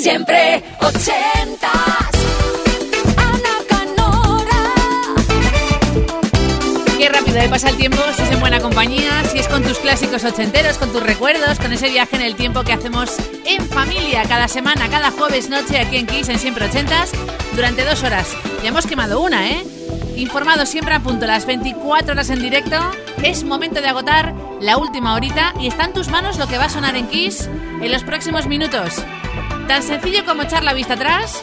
Siempre ochentas. Ana Canora. Qué rápido le pasa el tiempo si es en buena compañía, si es con tus clásicos ochenteros, con tus recuerdos, con ese viaje en el tiempo que hacemos en familia cada semana, cada jueves noche aquí en Kiss en Siempre Ochentas durante dos horas. Ya hemos quemado una, ¿eh? Informado siempre a punto las 24 horas en directo. Es momento de agotar la última horita y está en tus manos lo que va a sonar en Kiss en los próximos minutos. Tan sencillo como echar la vista atrás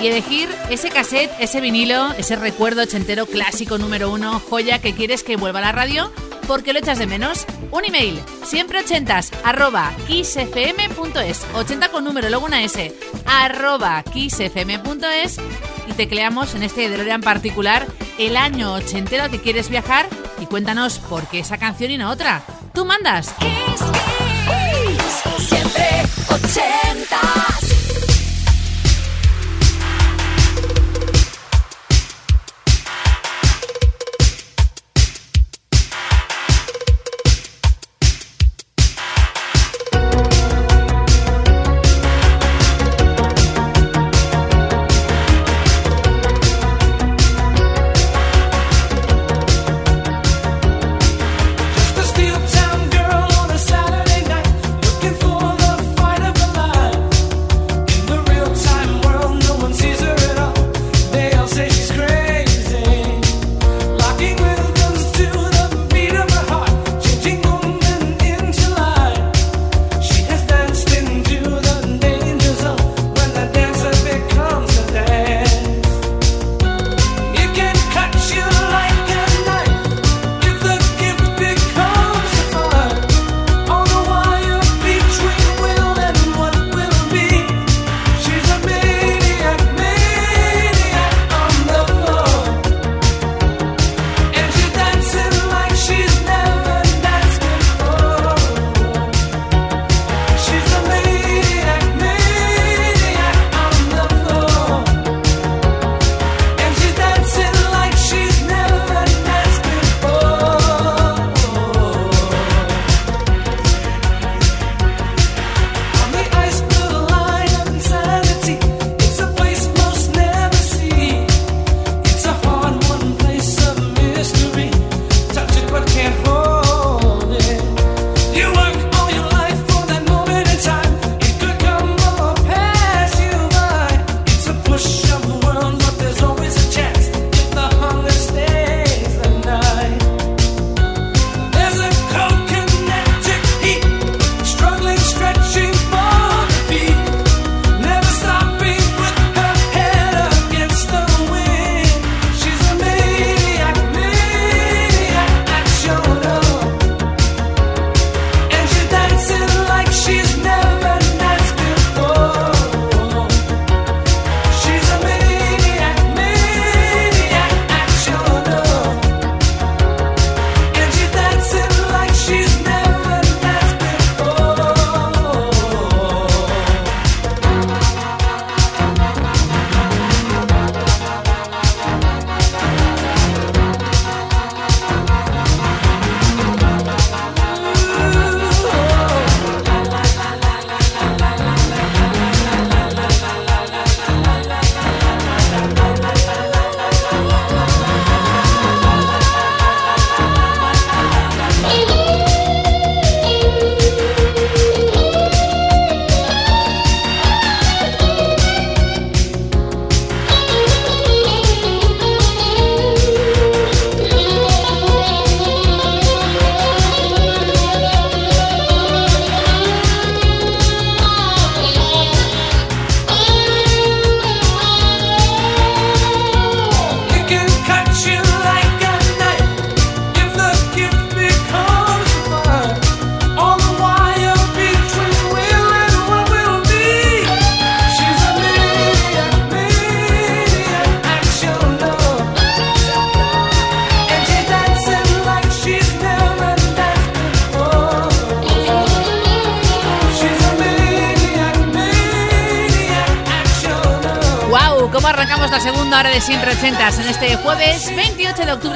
y elegir ese cassette, ese vinilo, ese recuerdo ochentero clásico número uno, joya que quieres que vuelva a la radio porque lo echas de menos. Un email, siempre ochentas, arroba kissfm.es, 80 con número, luego una S, arroba kissfm.es y tecleamos en este DeLorean particular el año ochentero que quieres viajar y cuéntanos por qué esa canción y no otra. Tú mandas. Siempre 80.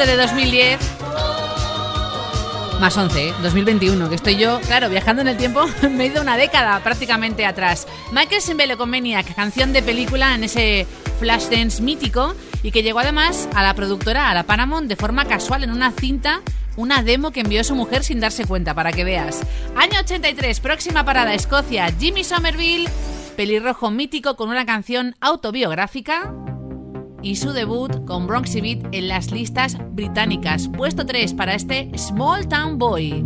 De 2010? Más 11, ¿eh? 2021, que estoy yo, claro, viajando en el tiempo, me he ido una década prácticamente atrás. Michael Simbele con Maniac, canción de película en ese Flashdance mítico y que llegó además a la productora, a la Paramount, de forma casual en una cinta, una demo que envió su mujer sin darse cuenta, para que veas. Año 83, próxima parada, Escocia, Jimmy Somerville, pelirrojo mítico con una canción autobiográfica y su debut con Bronxy Beat en las listas británicas. Puesto 3 para este Small Town Boy.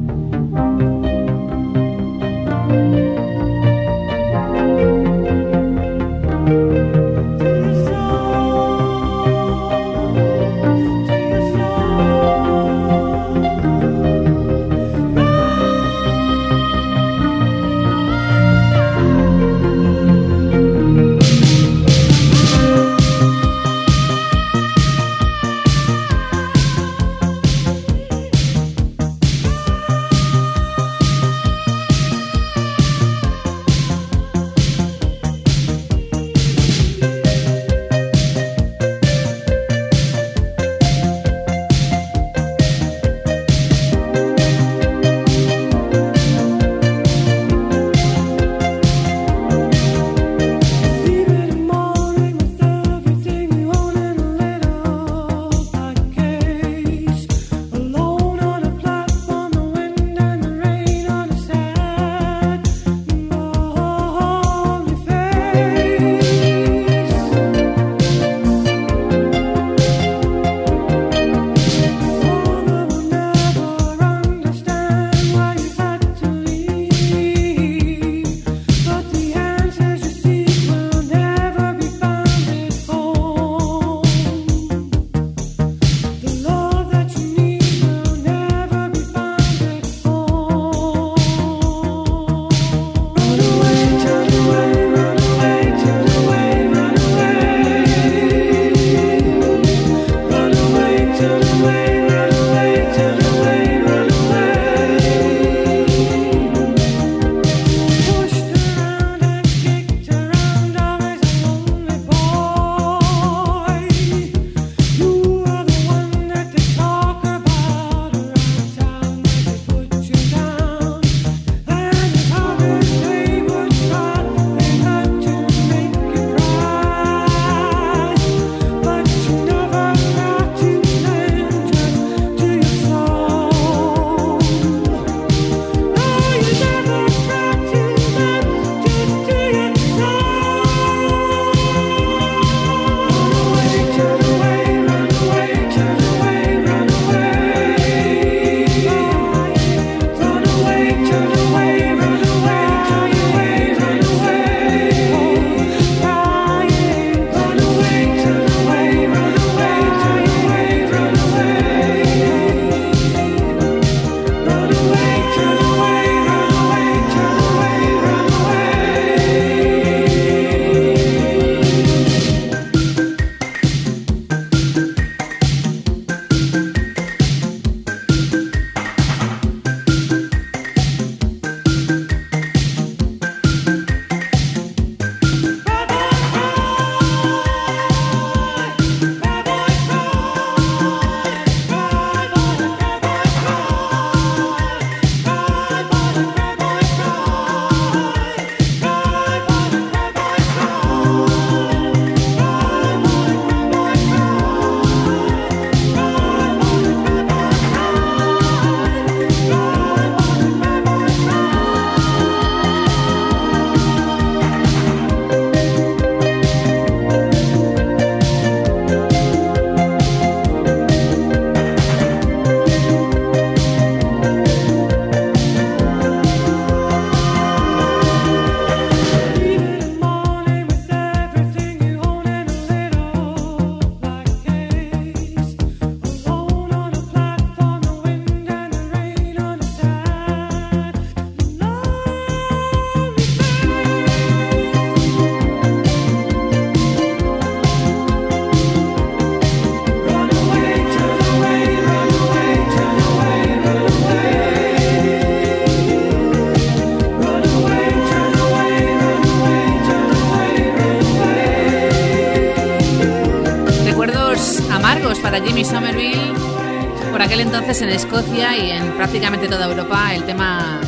Escocia y en prácticamente toda Europa el tema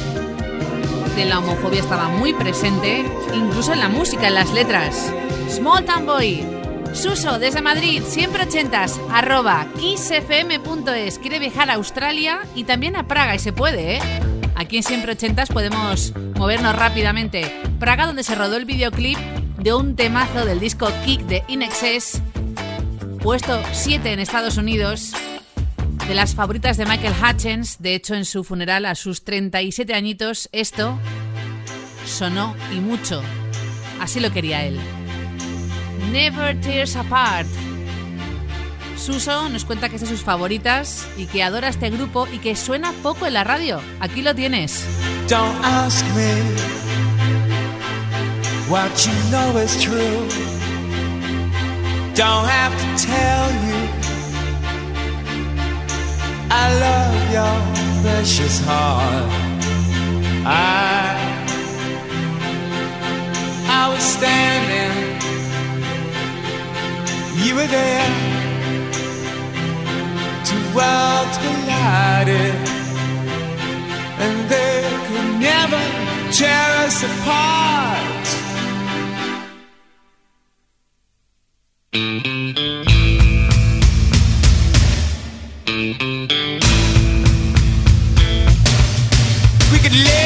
de la homofobia estaba muy presente incluso en la música, en las letras. Small Town Boy. Suso, desde Madrid, siempre ochentas, arroba kissfm.es. Quiere viajar a Australia y también a Praga, y se puede, ¿eh? Aquí en Siempre Ochentas podemos movernos rápidamente. Praga, donde se rodó el videoclip de un temazo del disco Kick de Inexcess, puesto 7 en Estados Unidos, de las favoritas de Michael Hutchins. De hecho, en su funeral a sus 37 añitos, esto sonó y mucho. Así lo quería él. Never Tears Apart. Suso nos cuenta que es de sus favoritas y que adora este grupo y que suena poco en la radio. Aquí lo tienes. Don't ask me what you know is true. Don't have to tell you I love your precious heart. I I was standing, you were there. Two worlds collided and they could never tear us apart. We could live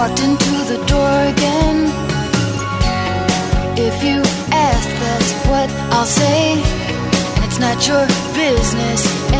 walked into the door again. If you ask, that's what I'll say. And it's not your business.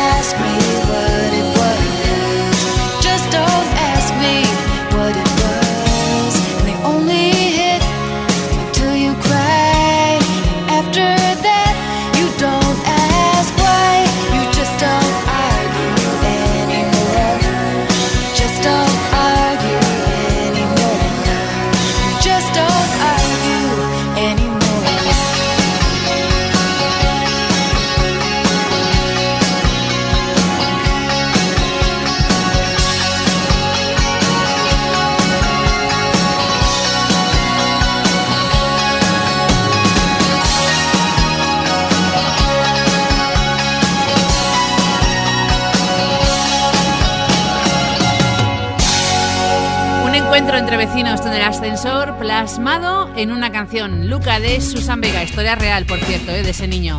entre vecinos en el ascensor plasmado en una canción. Luca de Susan Vega, historia real, por cierto, ¿eh? de ese niño.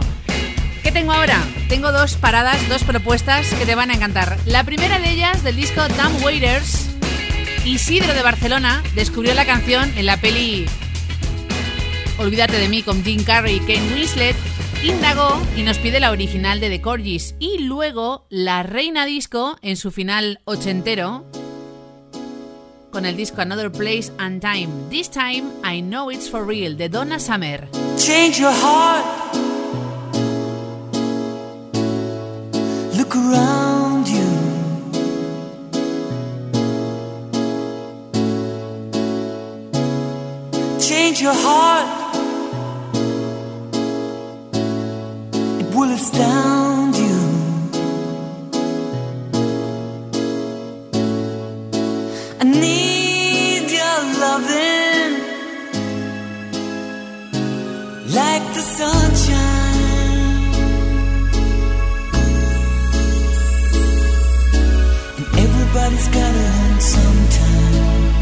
¿Qué tengo ahora? Tengo dos paradas, dos propuestas que te van a encantar. La primera de ellas del disco Dumb Waiters. Isidro de Barcelona descubrió la canción en la peli Olvídate de mí con Jim Carrey y Kane Winslet. Indagó y nos pide la original de The Corgis. Y luego la Reina Disco en su final ochentero con el disco Another Place and Time. This time I know it's for real de Donna Summer. Change your heart. Look around you. Change your heart. It will astound you. Need your loving like the sunshine. And everybody's gotta learn sometime.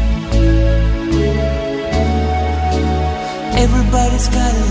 Everybody's gotta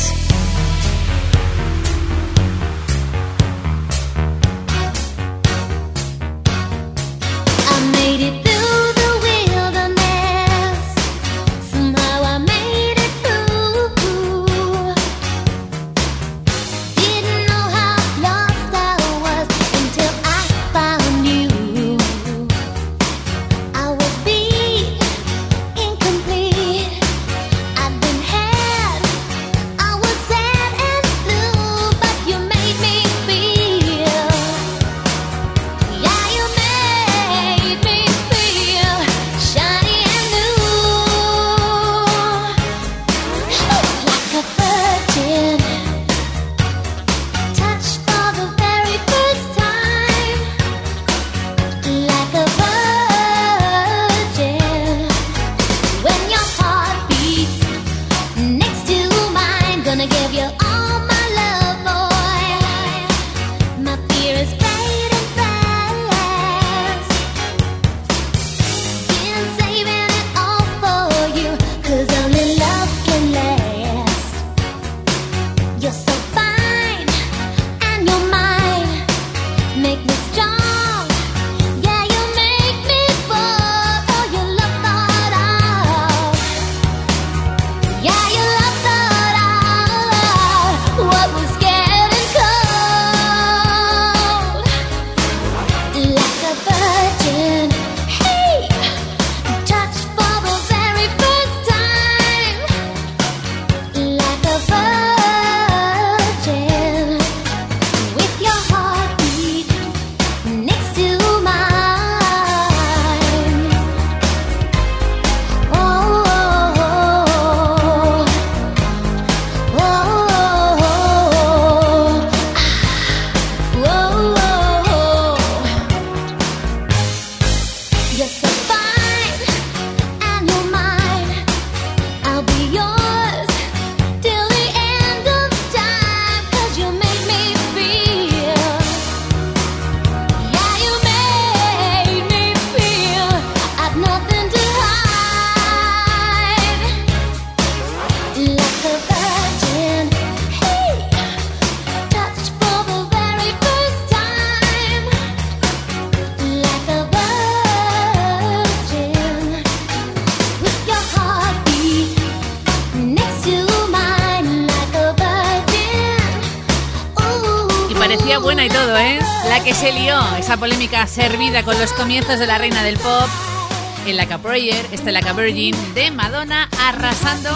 Yeah. Servida con los comienzos de la reina del pop, en la Caprayer, esta la Virgin de Madonna, arrasando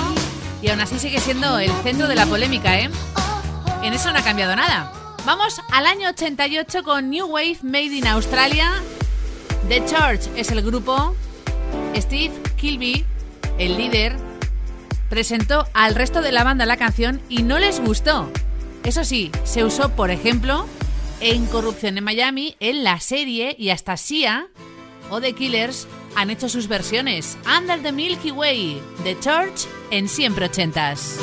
y aún así sigue siendo el centro de la polémica, ¿eh? En eso no ha cambiado nada. Vamos al año 88 con New Wave Made in Australia. The Church es el grupo. Steve Kilby, el líder, presentó al resto de la banda la canción y no les gustó. Eso sí, se usó, por ejemplo, en Corrupción en Miami, en la serie y hasta Sia o The Killers han hecho sus versiones. Under the Milky Way, The Church en siempre ochentas.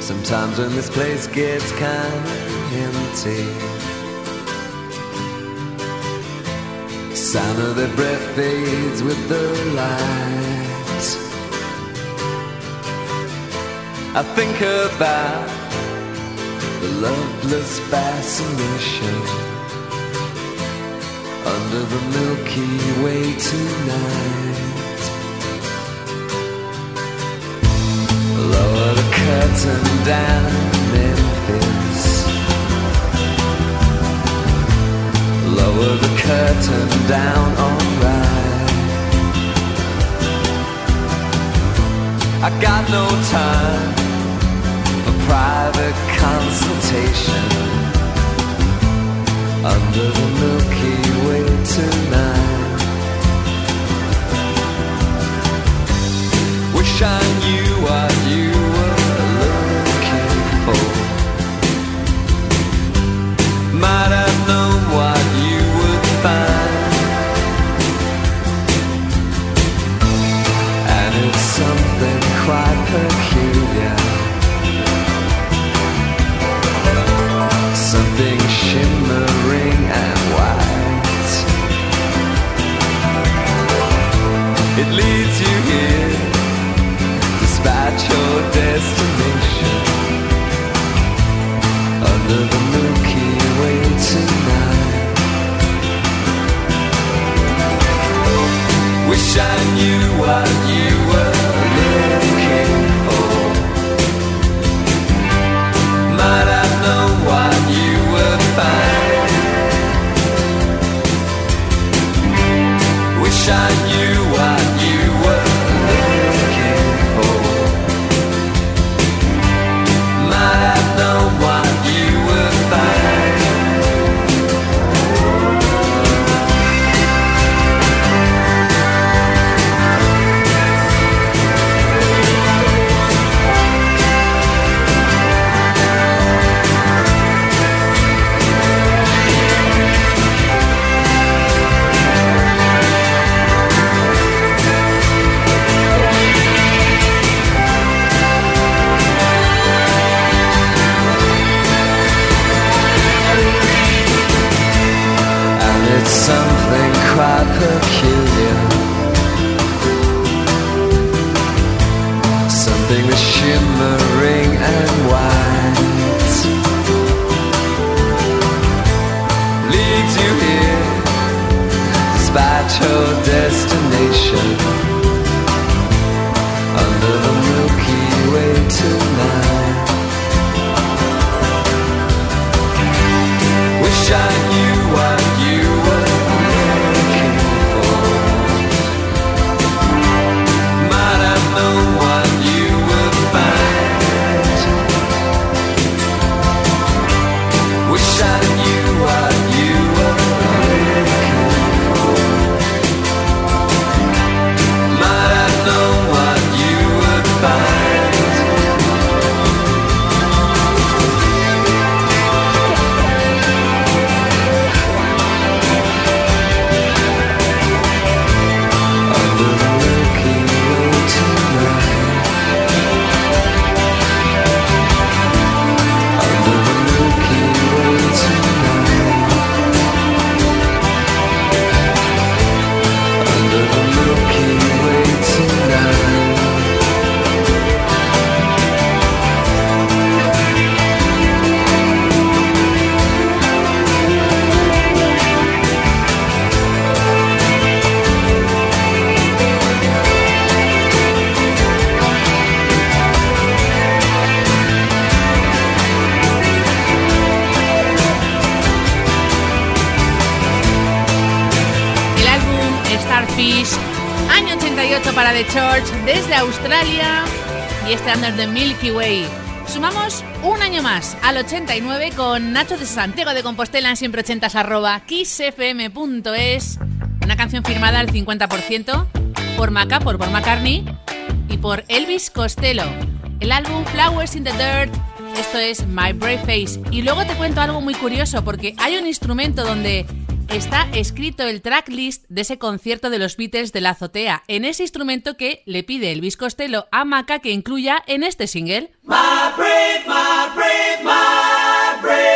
Sometimes when this place gets kind of breath with the light. I think about the loveless fascination under the Milky Way tonight. Lower the curtain down, in Memphis. Lower the curtain down, alright. I got no time private consultation under the Milky Way tonight. Wish I knew what you were looking for. Might It leads you here despite your destination under the Milky Way tonight. Wish I knew what you were looking for. Might have known what you would find. Wish I Under the Milky Way. Sumamos un año más al 89 con Nacho de Santiago de Compostela en siempre 80 arroba kissfm.es. Una canción firmada al 50% por Maca, por Paul McCartney y por Elvis Costello. El álbum Flowers in the Dirt, esto es My Brave Face. Y luego te cuento algo muy curioso porque hay un instrumento donde Está escrito el tracklist de ese concierto de los Beatles de la azotea, en ese instrumento que le pide Elvis Costello a Maca que incluya en este single. My my my.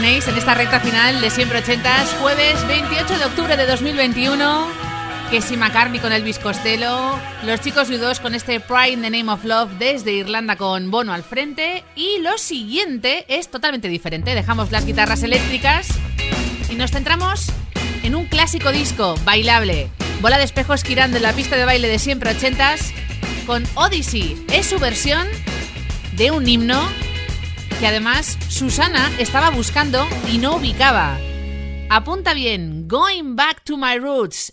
Tenéis en esta recta final de Siempre Ochentas, jueves 28 de octubre de 2021. Que si McCartney con Elvis Costello, los chicos U2 con este Pride in the Name of Love desde Irlanda con Bono al frente. Y lo siguiente es totalmente diferente. Dejamos las guitarras eléctricas y nos centramos en un clásico disco bailable. Bola de espejos girando en la pista de baile de Siempre Ochentas con Odyssey. Es su versión de un himno que además Susana estaba buscando y no ubicaba. Apunta bien, Going Back to My Roots.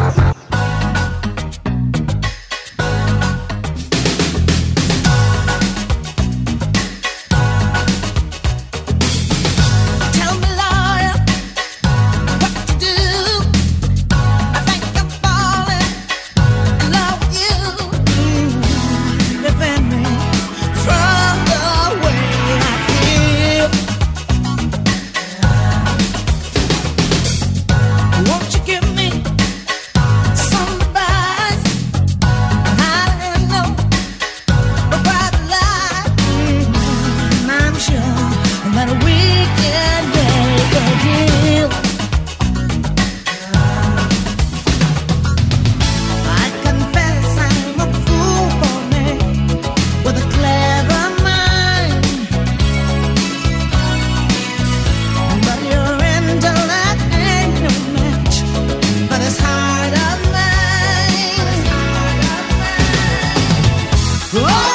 Whoa!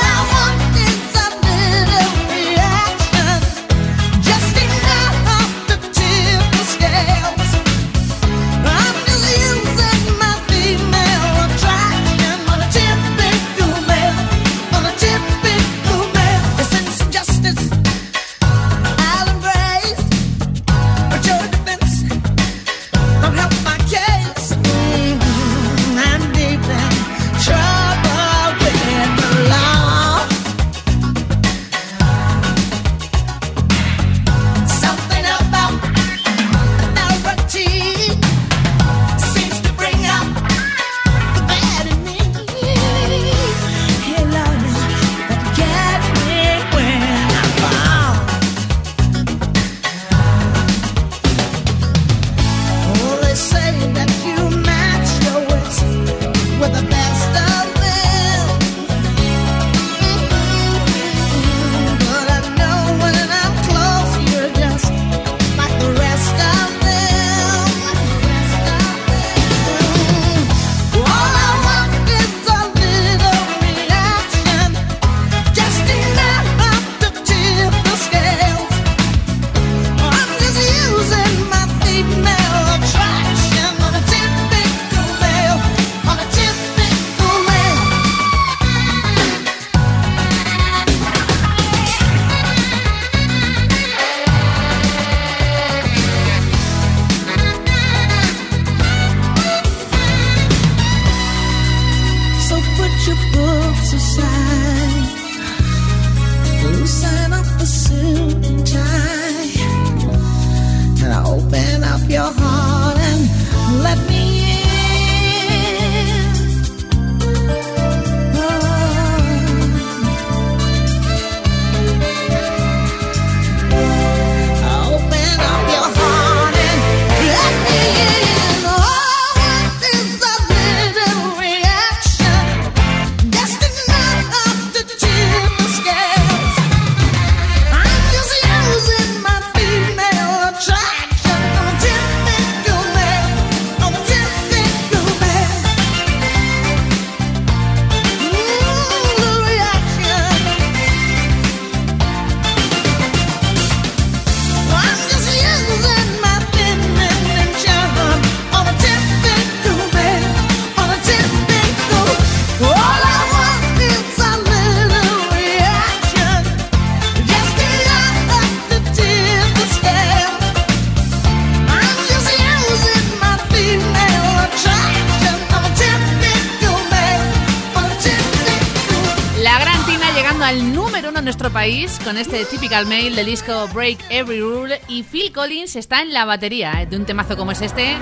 Typical Mail del disco Break Every Rule y Phil Collins está en la batería eh, de un temazo como es este.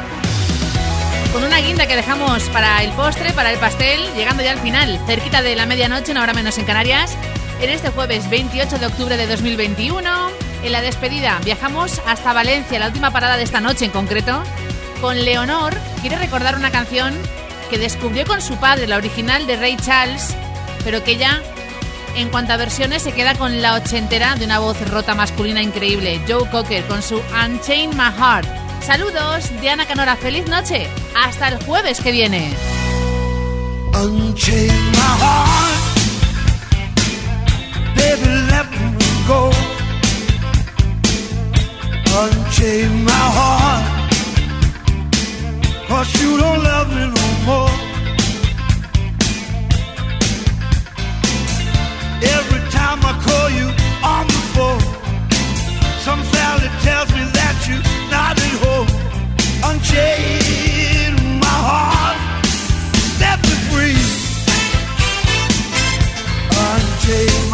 Con una guinda que dejamos para el postre, para el pastel, llegando ya al final, cerquita de la medianoche, una hora menos en Canarias, en este jueves 28 de octubre de 2021. En la despedida viajamos hasta Valencia, la última parada de esta noche en concreto, con Leonor. Quiere recordar una canción que descubrió con su padre, la original de Ray Charles, pero que ya, en cuanto a versiones, se queda con la ochentera de una voz rota masculina increíble, Joe Cocker, con su Unchain My Heart. Saludos, Diana Canora, feliz noche. Hasta el jueves que viene. Unchain my heart, me. Unchain my heart, you don't love me no more. Time I call you on the phone, some valley tells me that you're not at home. Unchain my heart, set me free. Unchain